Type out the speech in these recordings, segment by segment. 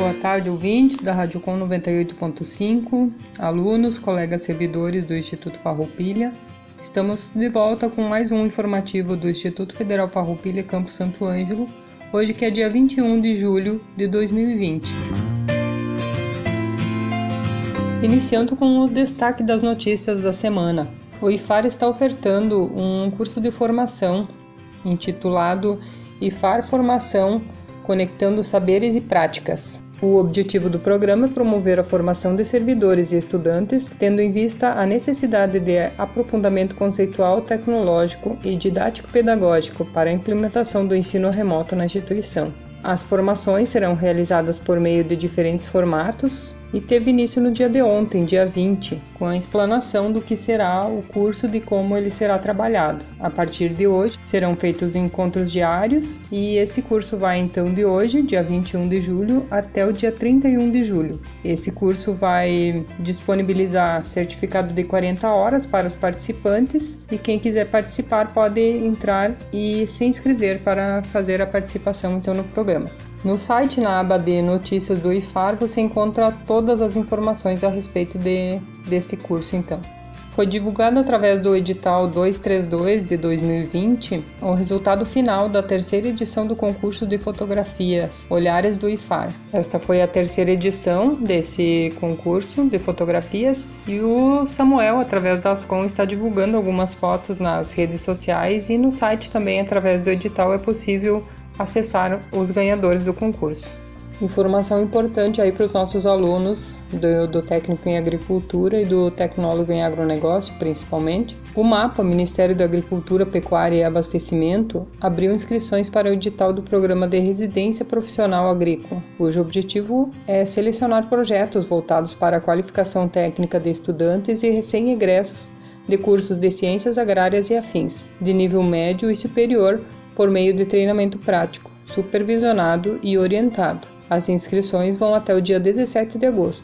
Boa tarde, ouvintes da Rádio Com 98.5, alunos, colegas servidores do Instituto Farroupilha. Estamos de volta com mais um informativo do Instituto Federal Farroupilha Campo Santo Ângelo, hoje que é dia 21 de julho de 2020. Iniciando com o destaque das notícias da semana. O IFAR está ofertando um curso de formação intitulado IFAR Formação Conectando Saberes e Práticas. O objetivo do programa é promover a formação de servidores e estudantes, tendo em vista a necessidade de aprofundamento conceitual, tecnológico e didático-pedagógico para a implementação do ensino remoto na instituição. As formações serão realizadas por meio de diferentes formatos e teve início no dia de ontem, dia 20, com a explanação do que será o curso de como ele será trabalhado. A partir de hoje serão feitos encontros diários e esse curso vai então de hoje, dia 21 de julho, até o dia 31 de julho. Esse curso vai disponibilizar certificado de 40 horas para os participantes e quem quiser participar pode entrar e se inscrever para fazer a participação então no programa. No site, na aba de notícias do IFAR, você encontra todas as informações a respeito de, deste curso, então. Foi divulgado através do edital 232 de 2020 o resultado final da terceira edição do concurso de fotografias Olhares do IFAR. Esta foi a terceira edição desse concurso de fotografias e o Samuel, através da Ascom, está divulgando algumas fotos nas redes sociais e no site também, através do edital, é possível acessar os ganhadores do concurso. Informação importante aí para os nossos alunos do, do, técnico em agricultura e do tecnólogo em agronegócio, principalmente. O MAPA, Ministério da Agricultura, Pecuária e Abastecimento, abriu inscrições para o edital do Programa de Residência Profissional Agrícola, cujo objetivo é selecionar projetos voltados para a qualificação técnica de estudantes e recém-egressos de cursos de ciências agrárias e afins, de nível médio e superior por meio de treinamento prático, supervisionado e orientado. As inscrições vão até o dia 17 de agosto.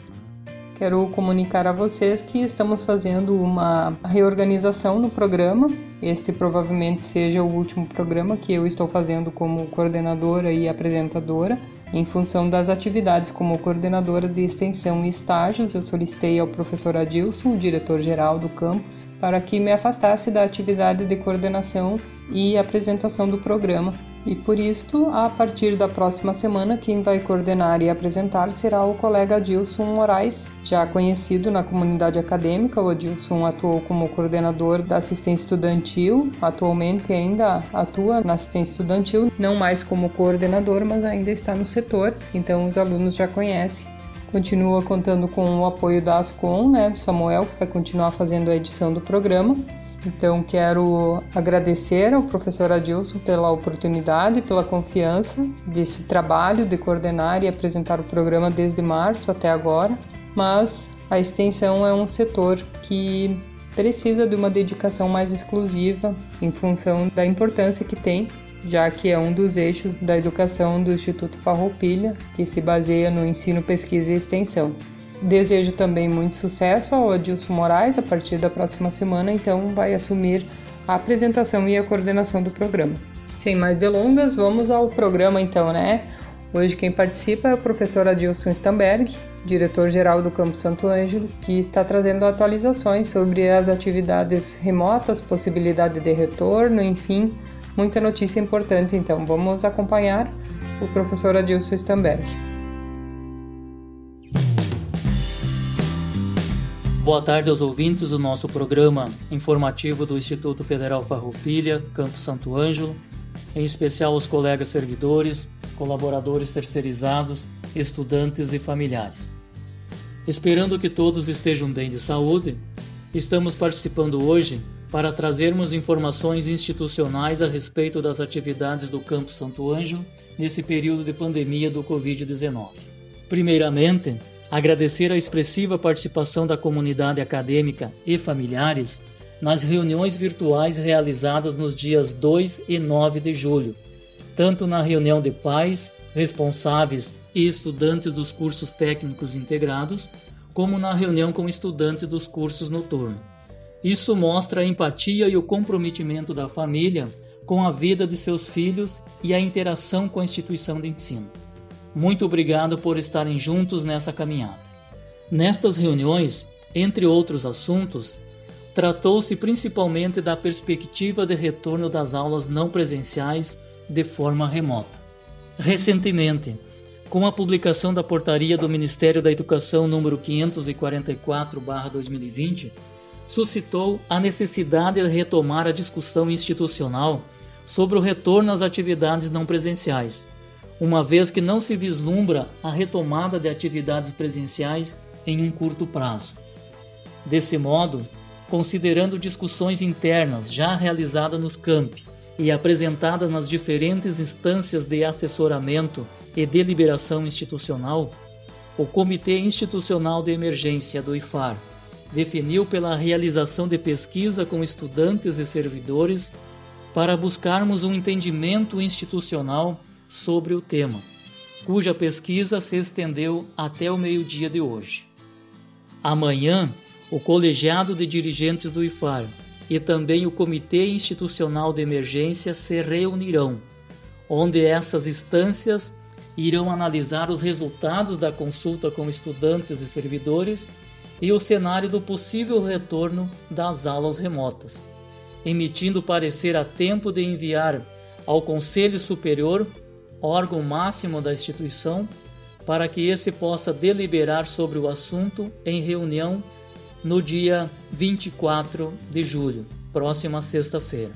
Quero comunicar a vocês que estamos fazendo uma reorganização no programa. Este provavelmente seja o último programa que eu estou fazendo como coordenadora e apresentadora. Em função das atividades como coordenadora de extensão e estágios, eu solicitei ao professor Adilson, diretor-geral do campus, para que me afastasse da atividade de coordenação e apresentação do programa. E por isto, a partir da próxima semana, quem vai coordenar e apresentar será o colega Adilson Moraes, já conhecido na comunidade acadêmica. O Adilson atuou como coordenador da assistência estudantil, atualmente ainda atua na assistência estudantil, não mais como coordenador, mas ainda está no setor, então os alunos já conhecem. Continua contando com o apoio da Ascom, né, Samuel, vai continuar fazendo a edição do programa. Então, quero agradecer ao professor Adilson pela oportunidade, pela confiança desse trabalho de coordenar e apresentar o programa desde março até agora. Mas a extensão é um setor que precisa de uma dedicação mais exclusiva em função da importância que tem, já que é um dos eixos da educação do Instituto Farroupilha, que se baseia no ensino, pesquisa e extensão. Desejo também muito sucesso ao Adilson Moraes a partir da próxima semana, então vai assumir a apresentação e a coordenação do programa. Sem mais delongas, vamos ao programa então, né? Hoje quem participa é o professor Adilson Stamberg, diretor-geral do Campo Santo Ângelo, que está trazendo atualizações sobre as atividades remotas, possibilidade de retorno, enfim, muita notícia importante. Então, vamos acompanhar o professor Adilson Stamberg. Boa tarde aos ouvintes do nosso programa informativo do Instituto Federal Farroupilha, Campo Santo Ângelo, em especial aos colegas servidores, colaboradores terceirizados, estudantes e familiares. Esperando que todos estejam bem de saúde, estamos participando hoje para trazermos informações institucionais a respeito das atividades do Campo Santo Anjo nesse período de pandemia do Covid-19. Primeiramente, agradecer a expressiva participação da comunidade acadêmica e familiares nas reuniões virtuais realizadas nos dias 2 e 9 de julho, tanto na reunião de pais, responsáveis e estudantes dos cursos técnicos integrados, como na reunião com estudantes dos cursos noturnos. Isso mostra a empatia e o comprometimento da família com a vida de seus filhos e a interação com a instituição de ensino. Muito obrigado por estarem juntos nessa caminhada. Nestas reuniões, entre outros assuntos, tratou-se principalmente da perspectiva de retorno das aulas não presenciais de forma remota. Recentemente, com a publicação da portaria do Ministério da Educação número 544/2020, suscitou a necessidade de retomar a discussão institucional sobre o retorno às atividades não presenciais, uma vez que não se vislumbra a retomada de atividades presenciais em um curto prazo. Desse modo, considerando discussões internas já realizadas nos campi e apresentadas nas diferentes instâncias de assessoramento e deliberação institucional, o Comitê Institucional de Emergência do IFAR definiu pela realização de pesquisa com estudantes e servidores para buscarmos um entendimento institucional sobre o tema, cuja pesquisa se estendeu até o meio-dia de hoje. Amanhã, o colegiado de dirigentes do IFAR e também o Comitê Institucional de Emergência se reunirão, onde essas instâncias irão analisar os resultados da consulta com estudantes e servidores e o cenário do possível retorno das aulas remotas, emitindo parecer a tempo de enviar ao Conselho Superior, órgão máximo da instituição, para que esse possa deliberar sobre o assunto em reunião no dia 24 de julho, próxima sexta-feira.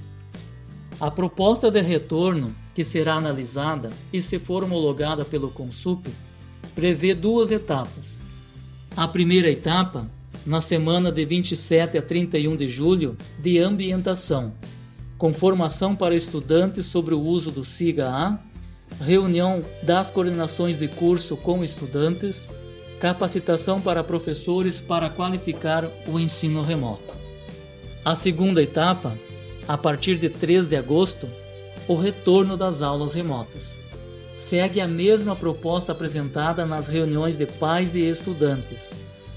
A proposta de retorno, que será analisada e se for homologada pelo Consup, prevê duas etapas. A primeira etapa, na semana de 27 a 31 de julho, de ambientação, com formação para estudantes sobre o uso do SIGA-A, reunião das coordenações de curso com estudantes, capacitação para professores para qualificar o ensino remoto. A segunda etapa, a partir de 3 de agosto, o retorno das aulas remotas segue a mesma proposta apresentada nas reuniões de pais e estudantes: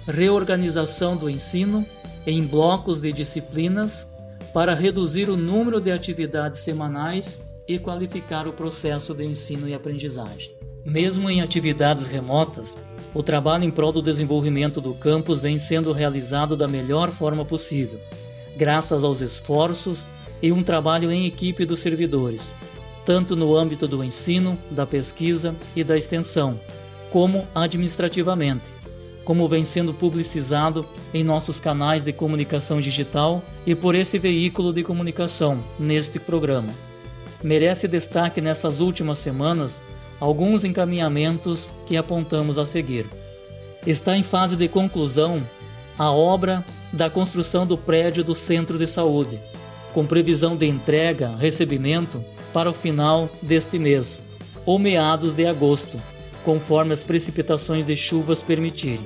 reorganização do ensino em blocos de disciplinas para reduzir o número de atividades semanais e qualificar o processo de ensino e aprendizagem. Mesmo em atividades remotas, o trabalho em prol do desenvolvimento do campus vem sendo realizado da melhor forma possível, graças aos esforços e um trabalho em equipe dos servidores, tanto no âmbito do ensino, da pesquisa e da extensão, como administrativamente, como vem sendo publicizado em nossos canais de comunicação digital e por esse veículo de comunicação neste programa. Merece destaque nessas últimas semanas alguns encaminhamentos que apontamos a seguir. Está em fase de conclusão a obra da construção do prédio do Centro de Saúde, com previsão de entrega, recebimento para o final deste mês, ou meados de agosto, conforme as precipitações de chuvas permitirem.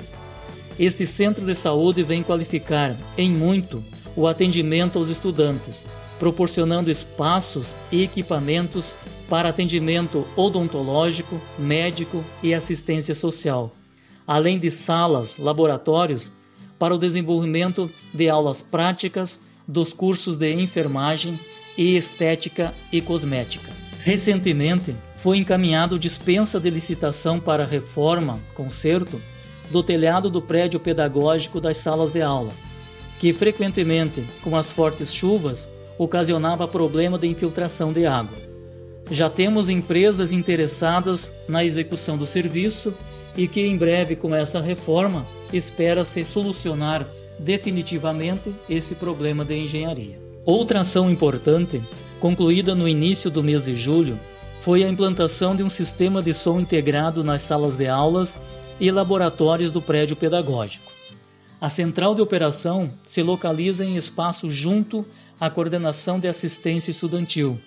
Este centro de saúde vem qualificar, em muito, o atendimento aos estudantes, proporcionando espaços e equipamentos para atendimento odontológico, médico e assistência social, além de salas, laboratórios para o desenvolvimento de aulas práticas dos cursos de enfermagem e estética e cosmética. Recentemente, foi encaminhado dispensa de licitação para reforma, conserto, do telhado do prédio pedagógico das salas de aula, que frequentemente, com as fortes chuvas, ocasionava problema de infiltração de água. Já temos empresas interessadas na execução do serviço e que em breve com essa reforma espera-se solucionar definitivamente esse problema de engenharia. Outra ação importante, concluída no início do mês de julho, foi a implantação de um sistema de som integrado nas salas de aulas e laboratórios do prédio pedagógico. A central de operação se localiza em espaço junto à coordenação de assistência estudantil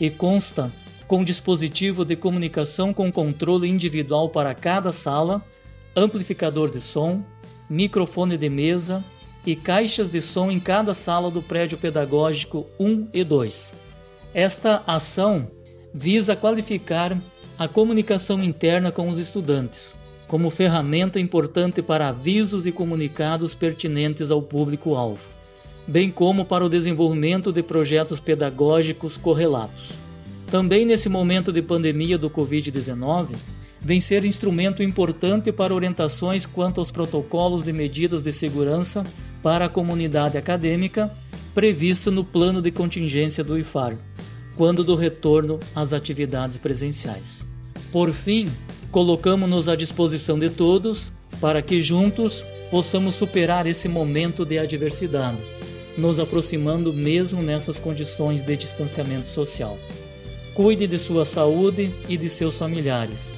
e consta com dispositivo de comunicação com controle individual para cada sala, amplificador de som, microfone de mesa e caixas de som em cada sala do prédio pedagógico 1 e 2. Esta ação visa qualificar a comunicação interna com os estudantes, como ferramenta importante para avisos e comunicados pertinentes ao público-alvo, bem como para o desenvolvimento de projetos pedagógicos correlatos. Também nesse momento de pandemia do Covid-19, vem ser instrumento importante para orientações quanto aos protocolos de medidas de segurança para a comunidade acadêmica previsto no plano de contingência do IFAR, quando do retorno às atividades presenciais. Por fim, colocamos-nos à disposição de todos para que juntos possamos superar esse momento de adversidade, nos aproximando mesmo nessas condições de distanciamento social. Cuide de sua saúde e de seus familiares,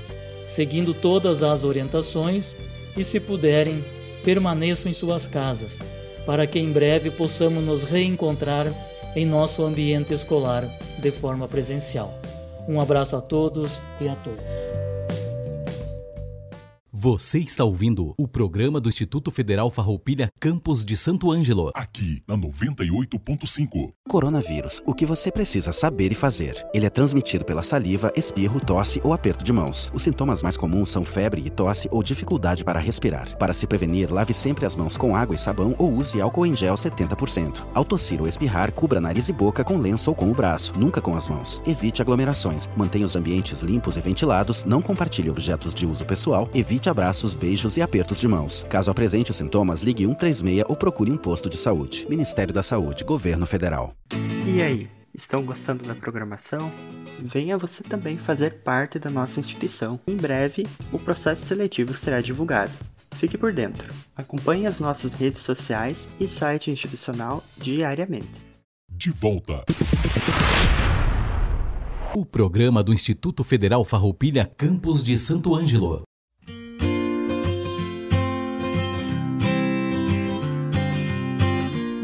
seguindo todas as orientações e, se puderem, permaneçam em suas casas, para que em breve possamos nos reencontrar em nosso ambiente escolar de forma presencial. Um abraço a todos e a todas. Você está ouvindo o programa do Instituto Federal Farroupilha Campos de Santo Ângelo. Aqui na 98.5. Coronavírus, o que você precisa saber e fazer. Ele é transmitido pela saliva, espirro, tosse ou aperto de mãos. Os sintomas mais comuns são febre e tosse ou dificuldade para respirar. Para se prevenir, lave sempre as mãos com água e sabão ou use álcool em gel 70%. Ao tossir ou espirrar, cubra nariz e boca com lenço ou com o braço, nunca com as mãos. Evite aglomerações. Mantenha os ambientes limpos e ventilados. Não compartilhe objetos de uso pessoal. Evite abraços, beijos e apertos de mãos. Caso apresente os sintomas, ligue 136 ou procure um posto de saúde. Ministério da Saúde, Governo Federal. E aí, estão gostando da programação? Venha você também fazer parte da nossa instituição. Em breve, o processo seletivo será divulgado. Fique por dentro. Acompanhe as nossas redes sociais e site institucional diariamente. De volta. O programa do Instituto Federal Farroupilha Campos de Santo Ângelo.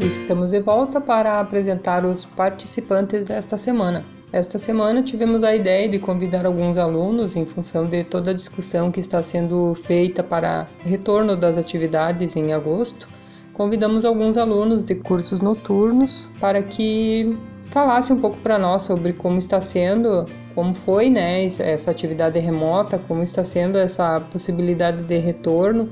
Estamos de volta para apresentar os participantes desta semana. Esta semana tivemos a ideia de convidar alguns alunos em função de toda a discussão que está sendo feita para retorno das atividades em agosto. Convidamos alguns alunos de cursos noturnos para que falassem um pouco para nós sobre como está sendo, como foi, né, essa atividade remota, como está sendo essa possibilidade de retorno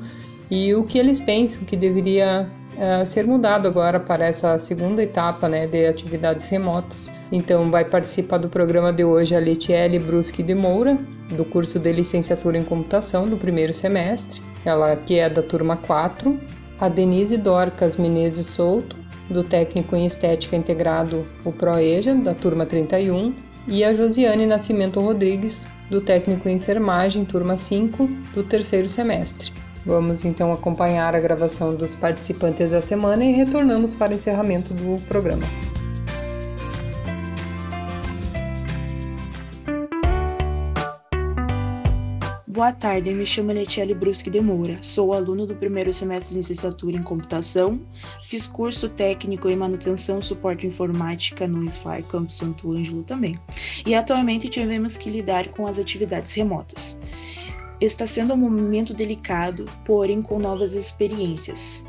e o que eles pensam que deveria uh, ser mudado agora para essa segunda etapa né, de atividades remotas. Então, vai participar do programa de hoje a Letiele Bruschi de Moura, do curso de licenciatura em computação do primeiro semestre, ela que é da turma 4, a Denise Dorcas Menezes Souto, do técnico em estética integrado, o ProEja, da turma 31, e a Josiane Nascimento Rodrigues, do técnico em enfermagem, turma 5, do terceiro semestre. Vamos então acompanhar a gravação dos participantes da semana e retornamos para o encerramento do programa. Boa tarde, me chamo Letiele Bruschi de Moura, sou aluno do primeiro semestre de licenciatura em computação, fiz curso técnico em manutenção e suporte informática no IFAR Campo Santo Ângelo também, e atualmente tivemos que lidar com as atividades remotas. Está sendo um momento delicado, porém com novas experiências.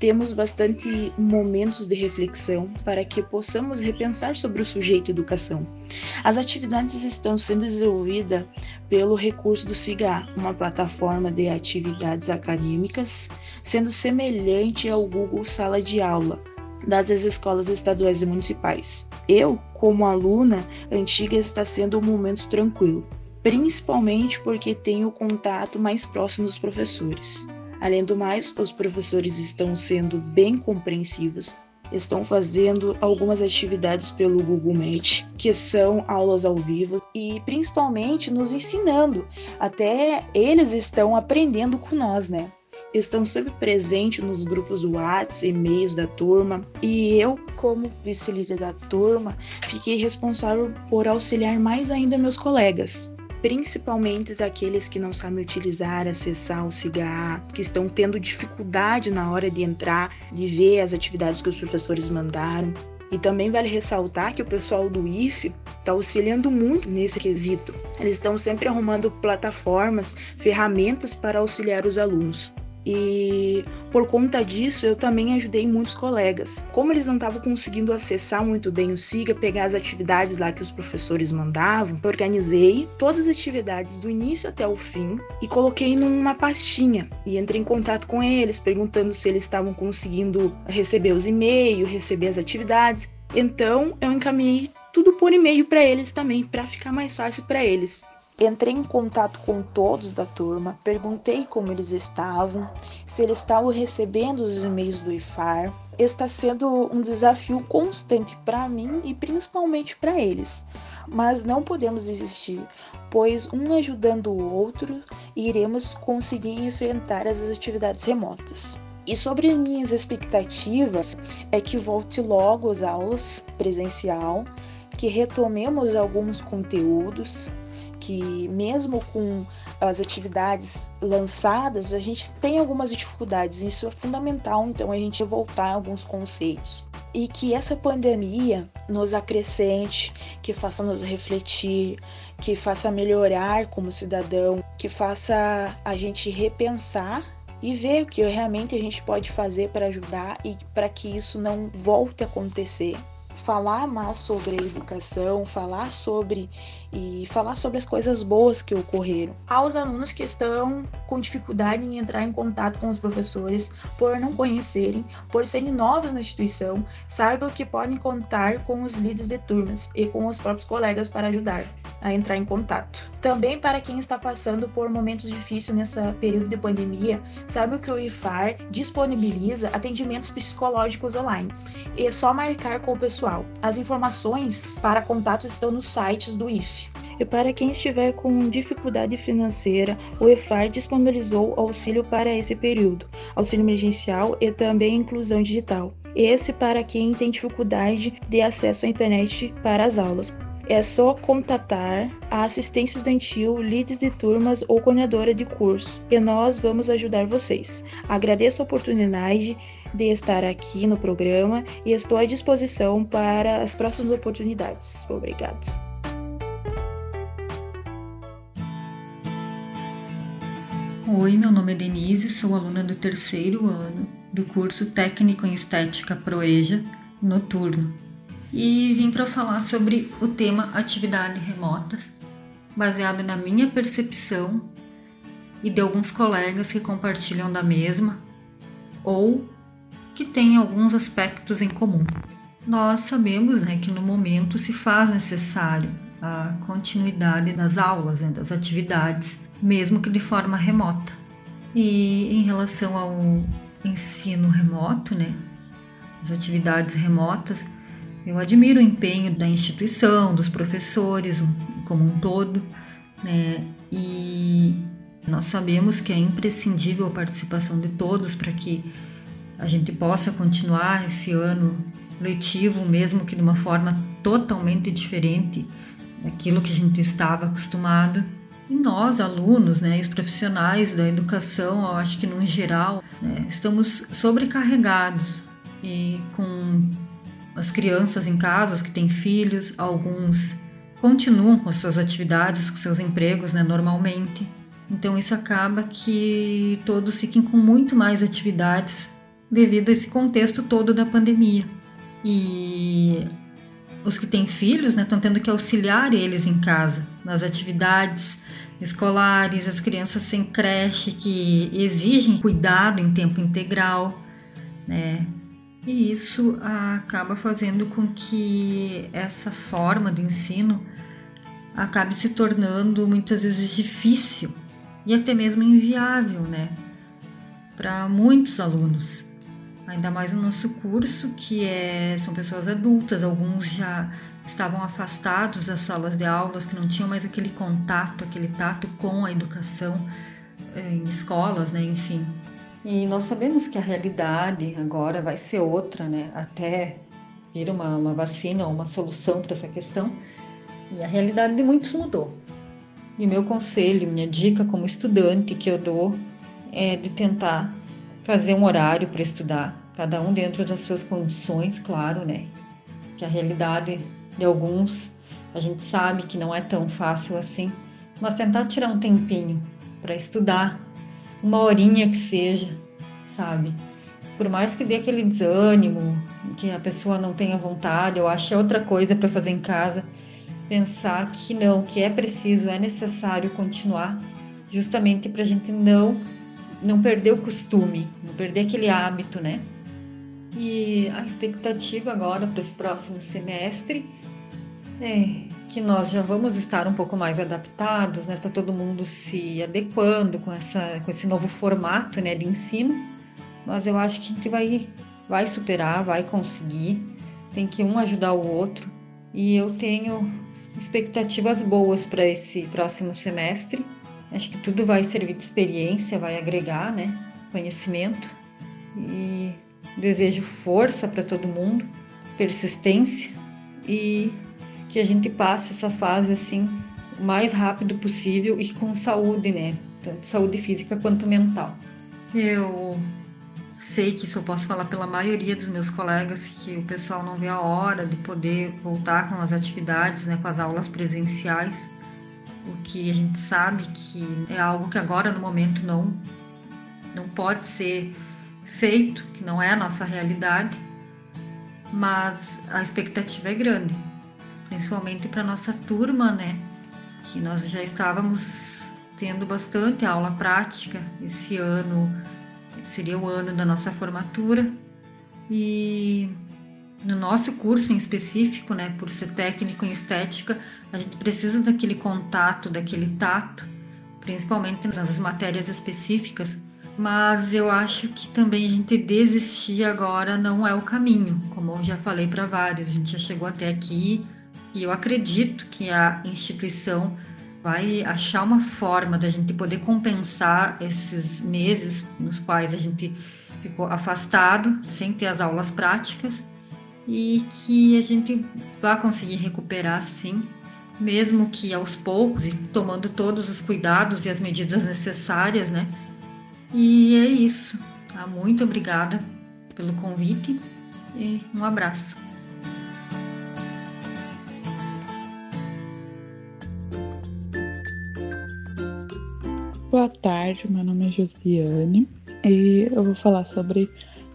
Temos bastante momentos de reflexão para que possamos repensar sobre o sujeito educação. As atividades estão sendo desenvolvidas pelo recurso do SIGA, uma plataforma de atividades acadêmicas, sendo semelhante ao Google Sala de Aula, das escolas estaduais e municipais. Eu, como aluna antiga, está sendo um momento tranquilo principalmente porque tem o contato mais próximo dos professores. Além do mais, os professores estão sendo bem compreensivos, estão fazendo algumas atividades pelo Google Meet, que são aulas ao vivo e principalmente nos ensinando. Até eles estão aprendendo com nós, né? Estão sempre presentes nos grupos do WhatsApp, e-mails da turma, e eu, como vice-líder da turma, fiquei responsável por auxiliar mais ainda meus colegas principalmente aqueles que não sabem utilizar, acessar o cigarro, que estão tendo dificuldade na hora de entrar, de ver as atividades que os professores mandaram. E também vale ressaltar que o pessoal do IFE está auxiliando muito nesse quesito. Eles estão sempre arrumando plataformas, ferramentas para auxiliar os alunos. E por conta disso, eu também ajudei muitos colegas. Como eles não estavam conseguindo acessar muito bem o SIGA, pegar as atividades lá que os professores mandavam, eu organizei todas as atividades do início até o fim e coloquei numa pastinha. E entrei em contato com eles, perguntando se eles estavam conseguindo receber os e-mails, receber as atividades. Então, eu encaminhei tudo por e-mail para eles também, para ficar mais fácil para eles. Entrei em contato com todos da turma, perguntei como eles estavam, se eles estavam recebendo os e-mails do IFAR. Está sendo um desafio constante para mim e principalmente para eles, mas não podemos desistir, pois um ajudando o outro, iremos conseguir enfrentar as atividades remotas. E sobre minhas expectativas é que volte logo às aulas presencial, que retomemos alguns conteúdos, que mesmo com as atividades lançadas, a gente tem algumas dificuldades. Isso é fundamental, então, a gente voltar a alguns conceitos. E que essa pandemia nos acrescente, que faça nos refletir, que faça melhorar como cidadão, que faça a gente repensar e ver o que realmente a gente pode fazer para ajudar e para que isso não volte a acontecer falar mais sobre a educação, falar sobre e falar sobre as coisas boas que ocorreram. Aos alunos que estão com dificuldade em entrar em contato com os professores por não conhecerem, por serem novos na instituição, saibam que podem contar com os líderes de turmas e com os próprios colegas para ajudar a entrar em contato. Também para quem está passando por momentos difíceis nessa período de pandemia, saiba que o IFAR disponibiliza atendimentos psicológicos online. É só marcar com o pessoal. As informações para contato estão nos sites do IF. E para quem estiver com dificuldade financeira, o IFAR disponibilizou auxílio para esse período, auxílio emergencial e também inclusão digital. Esse para quem tem dificuldade de acesso à internet para as aulas. É só contatar a assistência estudantil, líderes de turmas ou coordenadora de curso e nós vamos ajudar vocês. Agradeço a oportunidade de estar aqui no programa e estou à disposição para as próximas oportunidades. Obrigado. Oi, meu nome é Denise, sou aluna do terceiro ano do curso Técnico em Estética Proeja Noturno e vim para falar sobre o tema atividade remotas, baseado na minha percepção e de alguns colegas que compartilham da mesma ou que têm alguns aspectos em comum. Nós sabemos né, que no momento se faz necessário a continuidade das aulas, né, das atividades, mesmo que de forma remota. E em relação ao ensino remoto, né, as atividades remotas, eu admiro o empenho da instituição, dos professores como um todo, né? E nós sabemos que é imprescindível a participação de todos para que a gente possa continuar esse ano letivo, mesmo que de uma forma totalmente diferente daquilo que a gente estava acostumado. E nós, alunos, né, os profissionais da educação, eu acho que no geral, né, estamos sobrecarregados e com as crianças em casas que têm filhos, alguns continuam com as suas atividades, com seus empregos né, normalmente. Então isso acaba que todos fiquem com muito mais atividades devido a esse contexto todo da pandemia. E os que têm filhos estão né, tendo que auxiliar eles em casa, nas atividades escolares, as crianças sem creche que exigem cuidado em tempo integral, né? E isso acaba fazendo com que essa forma de ensino acabe se tornando muitas vezes difícil e até mesmo inviável, né, para muitos alunos. Ainda mais no nosso curso, que é, são pessoas adultas, alguns já estavam afastados das salas de aulas, que não tinham mais aquele contato, aquele tato com a educação eh, em escolas, né, enfim. E nós sabemos que a realidade agora vai ser outra, né? Até vir uma, uma vacina ou uma solução para essa questão. E a realidade de muitos mudou. E o meu conselho, minha dica como estudante que eu dou é de tentar fazer um horário para estudar, cada um dentro das suas condições, claro, né? Que a realidade de alguns a gente sabe que não é tão fácil assim, mas tentar tirar um tempinho para estudar, uma horinha que seja, sabe? Por mais que dê aquele desânimo, que a pessoa não tenha vontade, ou ache outra coisa para fazer em casa, pensar que não, que é preciso, é necessário continuar, justamente para a gente não não perder o costume, não perder aquele hábito, né? E a expectativa agora para esse próximo semestre é que nós já vamos estar um pouco mais adaptados, né? Tá todo mundo se adequando com essa com esse novo formato, né, de ensino. Mas eu acho que a gente vai vai superar, vai conseguir. Tem que um ajudar o outro. E eu tenho expectativas boas para esse próximo semestre. Acho que tudo vai servir de experiência, vai agregar, né, conhecimento. E desejo força para todo mundo, persistência e que a gente passe essa fase assim o mais rápido possível e com saúde, né? Tanto saúde física quanto mental. Eu sei que isso eu posso falar pela maioria dos meus colegas que o pessoal não vê a hora de poder voltar com as atividades, né, com as aulas presenciais, o que a gente sabe que é algo que agora no momento não não pode ser feito, que não é a nossa realidade, mas a expectativa é grande, principalmente para nossa turma, né, que nós já estávamos tendo bastante aula prática esse ano seria o ano da nossa formatura. E no nosso curso em específico, né, por ser técnico em estética, a gente precisa daquele contato, daquele tato, principalmente nas matérias específicas. Mas eu acho que também a gente desistir agora não é o caminho, como eu já falei para vários, a gente já chegou até aqui e eu acredito que a instituição vai achar uma forma da gente poder compensar esses meses nos quais a gente ficou afastado, sem ter as aulas práticas, e que a gente vai conseguir recuperar sim, mesmo que aos poucos e tomando todos os cuidados e as medidas necessárias, né? E é isso. Tá? Muito obrigada pelo convite e um abraço. Boa tarde, meu nome é Josiane e eu vou falar sobre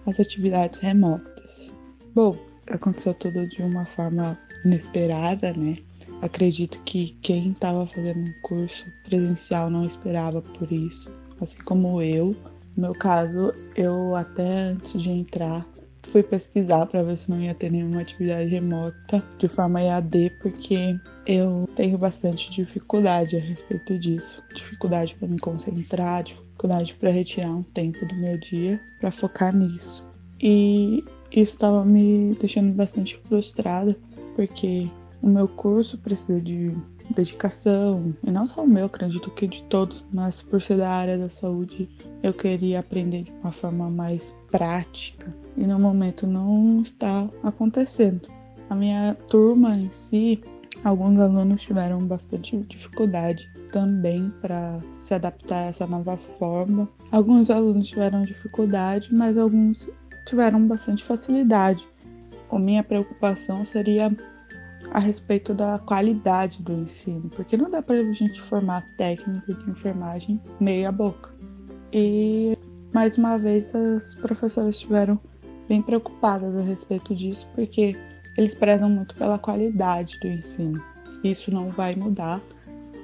as atividades remotas. Bom, aconteceu tudo de uma forma inesperada, né? Acredito que quem estava fazendo um curso presencial não esperava por isso, assim como eu. No meu caso, eu até antes de entrar fui pesquisar para ver se não ia ter nenhuma atividade remota de forma EAD, porque eu tenho bastante dificuldade a respeito disso. Dificuldade para me concentrar, dificuldade para retirar um tempo do meu dia para focar nisso. E isso estava me deixando bastante frustrada, porque o meu curso precisa de dedicação, e não só o meu, acredito que de todos, mas por ser da área da saúde, eu queria aprender de uma forma mais prática e no momento não está acontecendo. A minha turma em si, alguns alunos tiveram bastante dificuldade também para se adaptar a essa nova forma. Alguns alunos tiveram dificuldade, mas alguns tiveram bastante facilidade. A minha preocupação seria a respeito da qualidade do ensino, porque não dá para a gente formar técnico de enfermagem meia boca. E mais uma vez as professoras estiveram bem preocupadas a respeito disso, porque eles prezam muito pela qualidade do ensino. Isso não vai mudar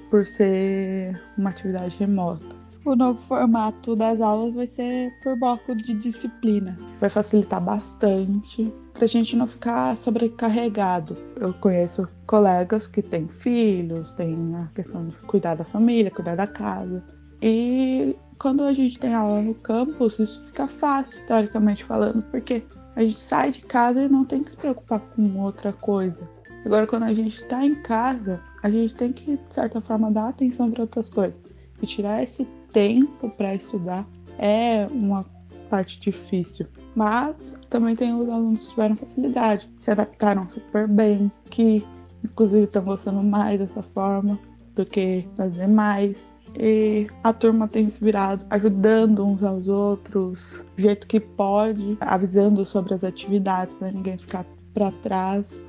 por ser uma atividade remota. O novo formato das aulas vai ser por bloco de disciplina. Vai facilitar bastante para a gente não ficar sobrecarregado. Eu conheço colegas que têm filhos, têm a questão de cuidar da família, cuidar da casa. E quando a gente tem aula no campus, isso fica fácil, teoricamente falando, porque a gente sai de casa e não tem que se preocupar com outra coisa. Agora, quando a gente está em casa, a gente tem que, de certa forma, dar atenção para outras coisas. E tirar esse tempo para estudar é uma parte difícil. Mas também tem os alunos que tiveram facilidade, se adaptaram super bem, que inclusive estão gostando mais dessa forma. do que nas demais. E a turma tem se virado ajudando uns aos outros, do jeito que pode, avisando sobre as atividades para ninguém ficar para trás.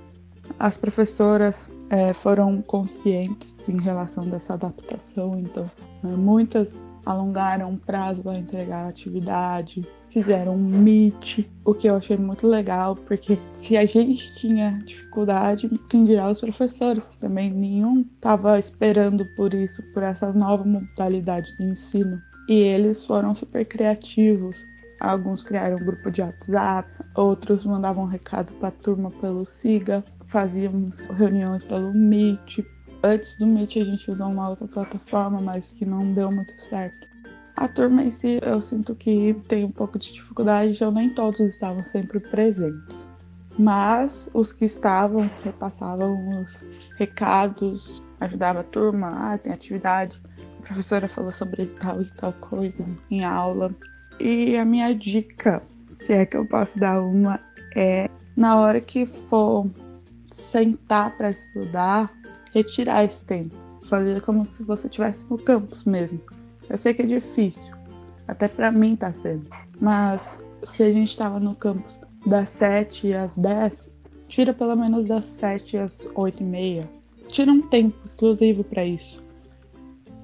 As professoras é, foram conscientes em relação dessa adaptação, então é, muitas alongaram o prazo para entregar a atividade, fizeram um meet, o que eu achei muito legal, porque se a gente tinha dificuldade, quem dirá os professores, que também nenhum estava esperando por isso, por essa nova modalidade de ensino. E eles foram super criativos. Alguns criaram um grupo de WhatsApp, outros mandavam recado para a turma pelo Siga, fazíamos reuniões pelo Meet. Antes do Meet a gente usou uma outra plataforma, mas que não deu muito certo. A turma em si, eu sinto que tem um pouco de dificuldade, então nem todos estavam sempre presentes. Mas os que estavam repassavam os recados, ajudava a turma, ah, tem atividade, a professora falou sobre tal e tal coisa em aula. E a minha dica, se é que eu posso dar uma, é na hora que for sentar para estudar, retirar esse tempo, fazer como se você estivesse no campus mesmo eu sei que é difícil, até para mim tá sendo. Mas se a gente tava no campus das 7 às 10, tira pelo menos das 7 às 8 e meia. Tira um tempo exclusivo para isso.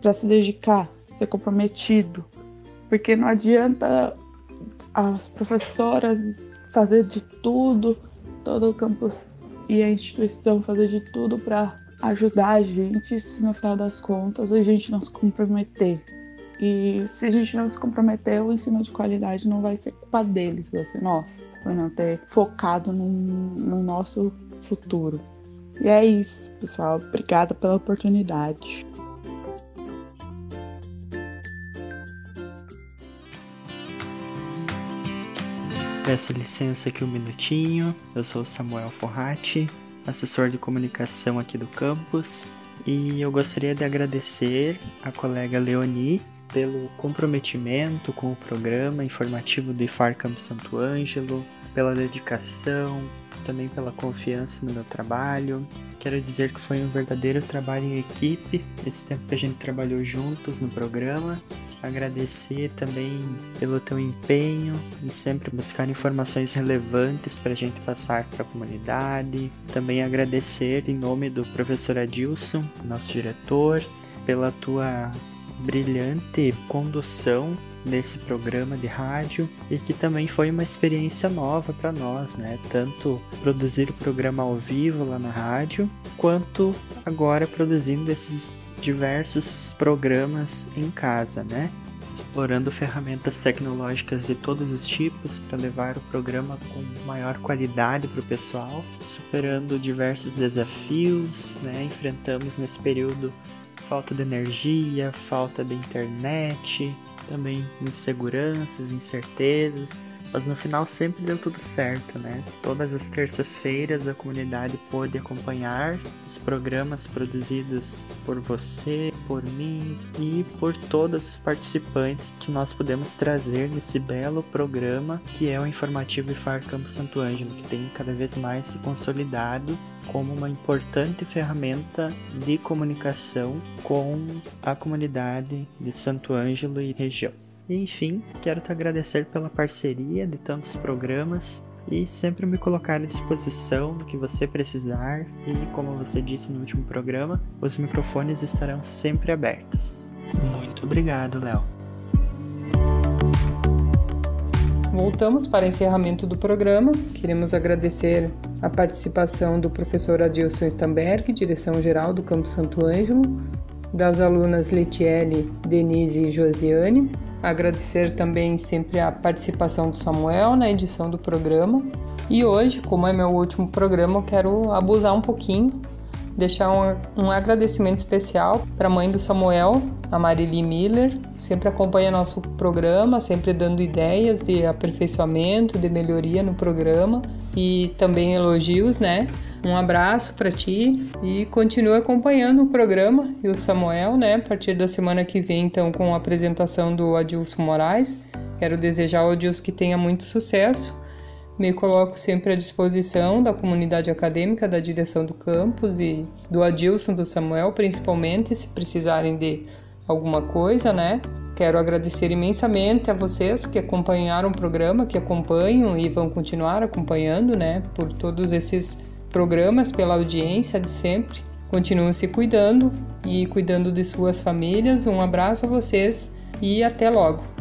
Para se dedicar, ser comprometido. Porque não adianta as professoras fazer de tudo, todo o campus e a instituição fazer de tudo para ajudar a gente, se no final das contas a gente não se comprometer. E se a gente não se comprometer, o ensino de qualidade não vai ser culpa deles, vai ser nossa, por não ter focado no, no nosso futuro. E é isso, pessoal. Obrigada pela oportunidade. Peço licença aqui um minutinho. Eu sou Samuel Forratti, assessor de comunicação aqui do campus, e eu gostaria de agradecer a colega Leonie pelo comprometimento com o programa informativo do IFAR Campo Santo Ângelo, pela dedicação, também pela confiança no meu trabalho. Quero dizer que foi um verdadeiro trabalho em equipe, esse tempo que a gente trabalhou juntos no programa. Agradecer também pelo teu empenho em sempre buscar informações relevantes para a gente passar para a comunidade. Também agradecer em nome do professor Adilson, nosso diretor, pela tua brilhante condução nesse programa de rádio e que também foi uma experiência nova para nós, né? Tanto produzir o programa ao vivo lá na rádio, quanto agora produzindo esses diversos programas em casa, né? Explorando ferramentas tecnológicas de todos os tipos para levar o programa com maior qualidade para o pessoal, superando diversos desafios, né? Enfrentamos nesse período falta de energia, falta de internet, também inseguranças, incertezas, mas no final sempre deu tudo certo, né? Todas as terças-feiras a comunidade pôde acompanhar os programas produzidos por você, por mim e por todos os participantes que nós podemos trazer nesse belo programa que é o Informativo IFAR Campo Santo Ângelo, que tem cada vez mais se consolidado como uma importante ferramenta de comunicação com a comunidade de Santo Ângelo e região. Enfim, quero te agradecer pela parceria de tantos programas e sempre me colocar à disposição do que você precisar e, como você disse no último programa, os microfones estarão sempre abertos. Muito obrigado, Léo. Voltamos para encerramento do programa. Queremos agradecer a participação do professor Adilson Stamberg, direção-geral do Campo Santo Ângelo, das alunas Letiele, Denise e Josiane. Agradecer também sempre a participação do Samuel na edição do programa. E hoje, como é meu último programa, eu quero abusar um pouquinho deixar um, um agradecimento especial para a mãe do Samuel, a Marili Miller, sempre acompanha nosso programa, sempre dando ideias de aperfeiçoamento, de melhoria no programa e também elogios, né? Um abraço para ti e continue acompanhando o programa e o Samuel, né? A partir da semana que vem, então, com a apresentação do Adilson Moraes. Quero desejar ao Adilson que tenha muito sucesso Me coloco sempre à disposição da comunidade acadêmica, da direção do campus e do Adilson, do Samuel, principalmente, se precisarem de alguma coisa, né? Quero agradecer imensamente a vocês que acompanharam o programa, que acompanham e vão continuar acompanhando, né? Por todos esses programas, pela audiência de sempre. Continuem se cuidando e cuidando de suas famílias. Um abraço a vocês e até logo.